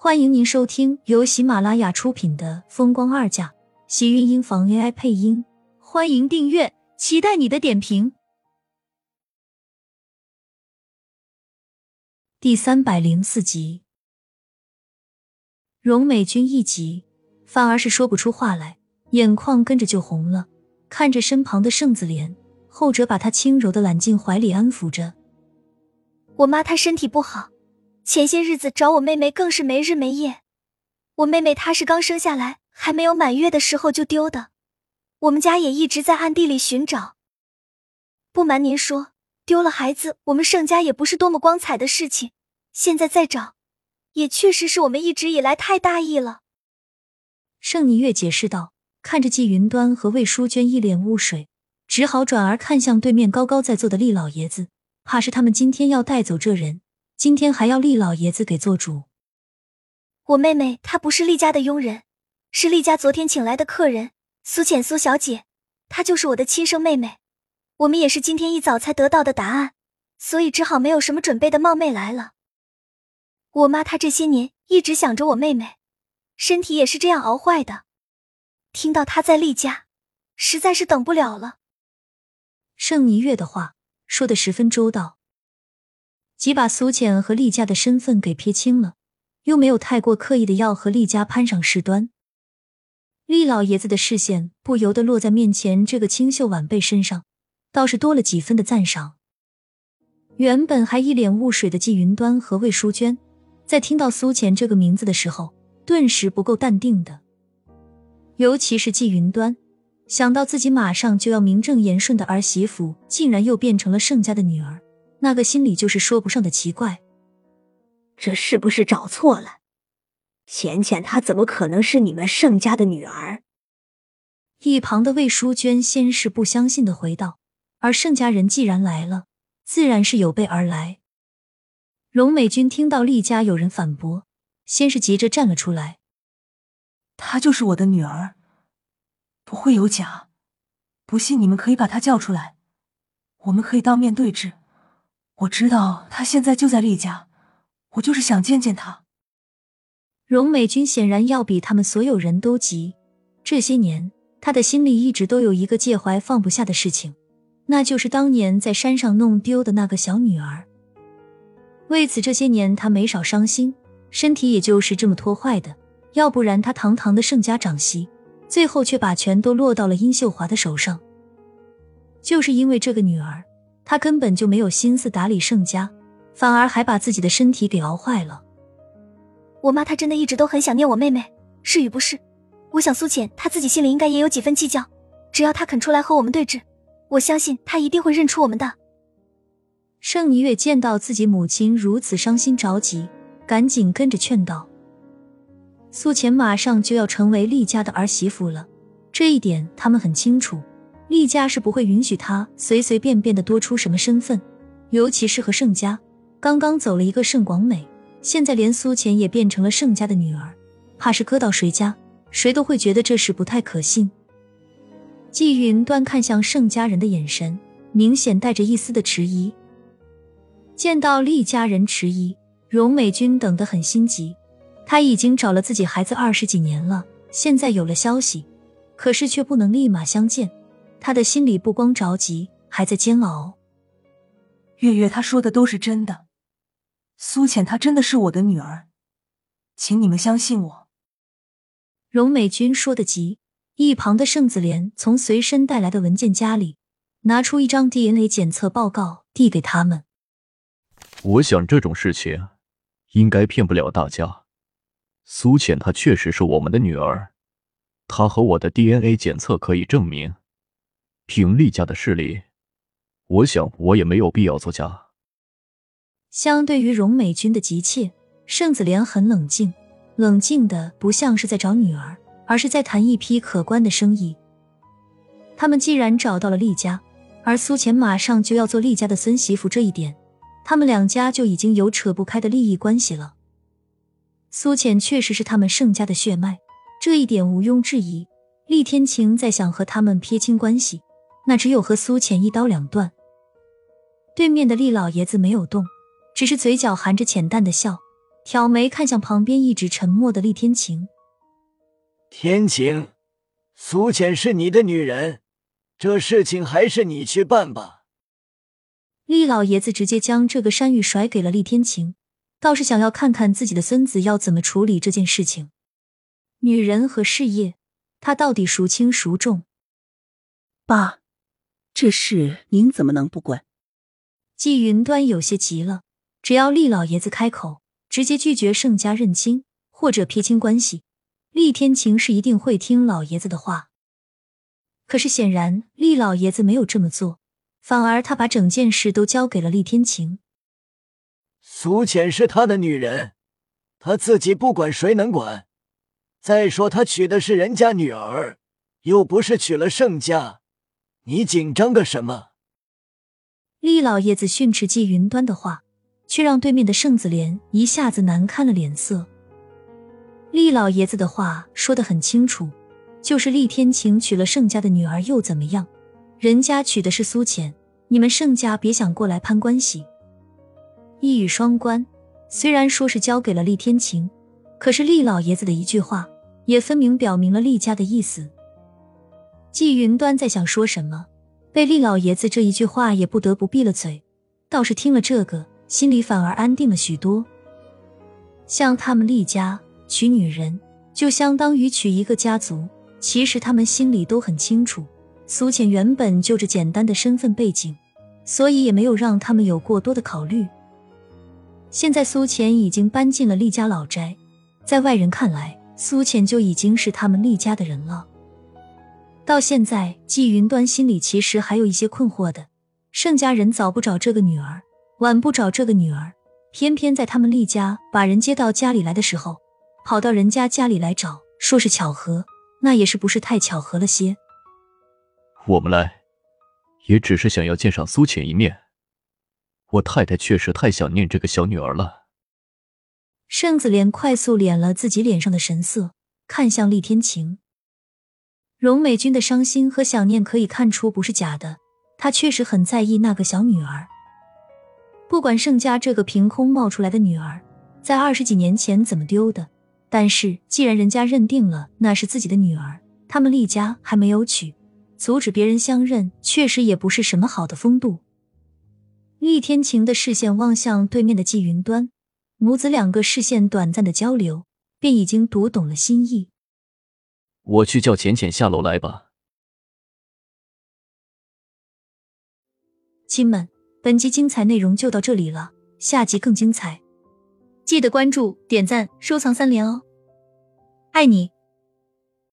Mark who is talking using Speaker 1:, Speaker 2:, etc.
Speaker 1: 欢迎您收听由喜马拉雅出品的《风光二嫁》，喜运音房 AI 配音。欢迎订阅，期待你的点评。第三百零四集，荣美君一急，反而是说不出话来，眼眶跟着就红了。看着身旁的盛子莲，后者把她轻柔的揽进怀里，安抚着。
Speaker 2: 我妈她身体不好。前些日子找我妹妹更是没日没夜，我妹妹她是刚生下来还没有满月的时候就丢的，我们家也一直在暗地里寻找。不瞒您说，丢了孩子，我们盛家也不是多么光彩的事情。现在再找，也确实是我们一直以来太大意了。
Speaker 1: 盛霓月解释道，看着季云端和魏淑娟一脸雾水，只好转而看向对面高高在座的厉老爷子，怕是他们今天要带走这人。今天还要厉老爷子给做主。
Speaker 2: 我妹妹她不是厉家的佣人，是厉家昨天请来的客人苏浅苏小姐，她就是我的亲生妹妹。我们也是今天一早才得到的答案，所以只好没有什么准备的冒昧来了。我妈她这些年一直想着我妹妹，身体也是这样熬坏的。听到她在厉家，实在是等不了了。
Speaker 1: 盛霓月的话说的十分周到。即把苏浅和厉家的身份给撇清了，又没有太过刻意的要和厉家攀上事端。厉老爷子的视线不由得落在面前这个清秀晚辈身上，倒是多了几分的赞赏。原本还一脸雾水的季云端和魏淑娟，在听到苏浅这个名字的时候，顿时不够淡定的。尤其是季云端，想到自己马上就要名正言顺的儿媳妇，竟然又变成了盛家的女儿。那个心里就是说不上的奇怪，
Speaker 3: 这是不是找错了？浅浅她怎么可能是你们盛家的女儿？
Speaker 1: 一旁的魏淑娟先是不相信的回道，而盛家人既然来了，自然是有备而来。荣美君听到厉家有人反驳，先是急着站了出来：“
Speaker 4: 她就是我的女儿，不会有假。不信你们可以把她叫出来，我们可以当面对质。”我知道他现在就在厉家，我就是想见见他。
Speaker 1: 荣美君显然要比他们所有人都急。这些年，他的心里一直都有一个介怀放不下的事情，那就是当年在山上弄丢的那个小女儿。为此，这些年他没少伤心，身体也就是这么拖坏的。要不然，他堂堂的盛家长媳，最后却把权都落到了殷秀华的手上。就是因为这个女儿。他根本就没有心思打理盛家，反而还把自己的身体给熬坏了。
Speaker 2: 我妈她真的一直都很想念我妹妹，是与不是？我想苏浅她自己心里应该也有几分计较，只要她肯出来和我们对峙，我相信她一定会认出我们的。
Speaker 1: 盛霓月见到自己母亲如此伤心着急，赶紧跟着劝道：“苏浅马上就要成为厉家的儿媳妇了，这一点他们很清楚。”厉家是不会允许他随随便便的多出什么身份，尤其是和盛家刚刚走了一个盛广美，现在连苏浅也变成了盛家的女儿，怕是搁到谁家，谁都会觉得这事不太可信。季云端看向盛家人的眼神，明显带着一丝的迟疑。见到厉家人迟疑，荣美君等得很心急。他已经找了自己孩子二十几年了，现在有了消息，可是却不能立马相见。他的心里不光着急，还在煎熬。
Speaker 4: 月月，他说的都是真的。苏浅，她真的是我的女儿，请你们相信我。
Speaker 1: 荣美君说的急，一旁的盛子莲从随身带来的文件夹里拿出一张 DNA 检测报告，递给他们。
Speaker 5: 我想这种事情应该骗不了大家。苏浅她确实是我们的女儿，她和我的 DNA 检测可以证明。凭厉家的势力，我想我也没有必要作假。
Speaker 1: 相对于荣美君的急切，盛子莲很冷静，冷静的不像是在找女儿，而是在谈一批可观的生意。他们既然找到了厉家，而苏浅马上就要做厉家的孙媳妇，这一点，他们两家就已经有扯不开的利益关系了。苏浅确实是他们盛家的血脉，这一点毋庸置疑。厉天晴在想和他们撇清关系。那只有和苏浅一刀两断。对面的厉老爷子没有动，只是嘴角含着浅淡的笑，挑眉看向旁边一直沉默的厉天晴。
Speaker 6: 天晴，苏浅是你的女人，这事情还是你去办吧。
Speaker 1: 厉老爷子直接将这个山芋甩给了厉天晴，倒是想要看看自己的孙子要怎么处理这件事情。女人和事业，他到底孰轻孰重？
Speaker 7: 爸，这事您怎么能不管？
Speaker 1: 季云端有些急了，只要厉老爷子开口，直接拒绝盛家认亲或者撇清关系，厉天晴是一定会听老爷子的话。可是显然，厉老爷子没有这么做，反而他把整件事都交给了厉天晴。
Speaker 6: 苏浅是他的女人，他自己不管，谁能管？再说他娶的是人家女儿，又不是娶了盛家，你紧张个什么？
Speaker 1: 厉老爷子训斥季云端的话，却让对面的盛子莲一下子难看了脸色。厉老爷子的话说得很清楚，就是厉天晴娶了盛家的女儿又怎么样？人家娶的是苏浅，你们盛家别想过来攀关系。一语双关，虽然说是交给了厉天晴。可是厉老爷子的一句话，也分明表明了厉家的意思。季云端在想说什么，被厉老爷子这一句话也不得不闭了嘴。倒是听了这个，心里反而安定了许多。像他们厉家娶女人，就相当于娶一个家族。其实他们心里都很清楚，苏浅原本就这简单的身份背景，所以也没有让他们有过多的考虑。现在苏浅已经搬进了厉家老宅。在外人看来，苏浅就已经是他们厉家的人了。到现在，季云端心里其实还有一些困惑的：盛家人早不找这个女儿，晚不找这个女儿，偏偏在他们厉家把人接到家里来的时候，跑到人家家里来找，说是巧合，那也是不是太巧合了些？
Speaker 5: 我们来，也只是想要见上苏浅一面。我太太确实太想念这个小女儿了。
Speaker 1: 盛子莲快速敛了自己脸上的神色，看向厉天晴。荣美君的伤心和想念可以看出不是假的，她确实很在意那个小女儿。不管盛家这个凭空冒出来的女儿在二十几年前怎么丢的，但是既然人家认定了那是自己的女儿，他们厉家还没有娶，阻止别人相认，确实也不是什么好的风度。厉天晴的视线望向对面的季云端。母子两个视线短暂的交流，便已经读懂了心意。
Speaker 5: 我去叫浅浅下楼来吧。
Speaker 1: 亲们，本集精彩内容就到这里了，下集更精彩，记得关注、点赞、收藏三连哦！爱你。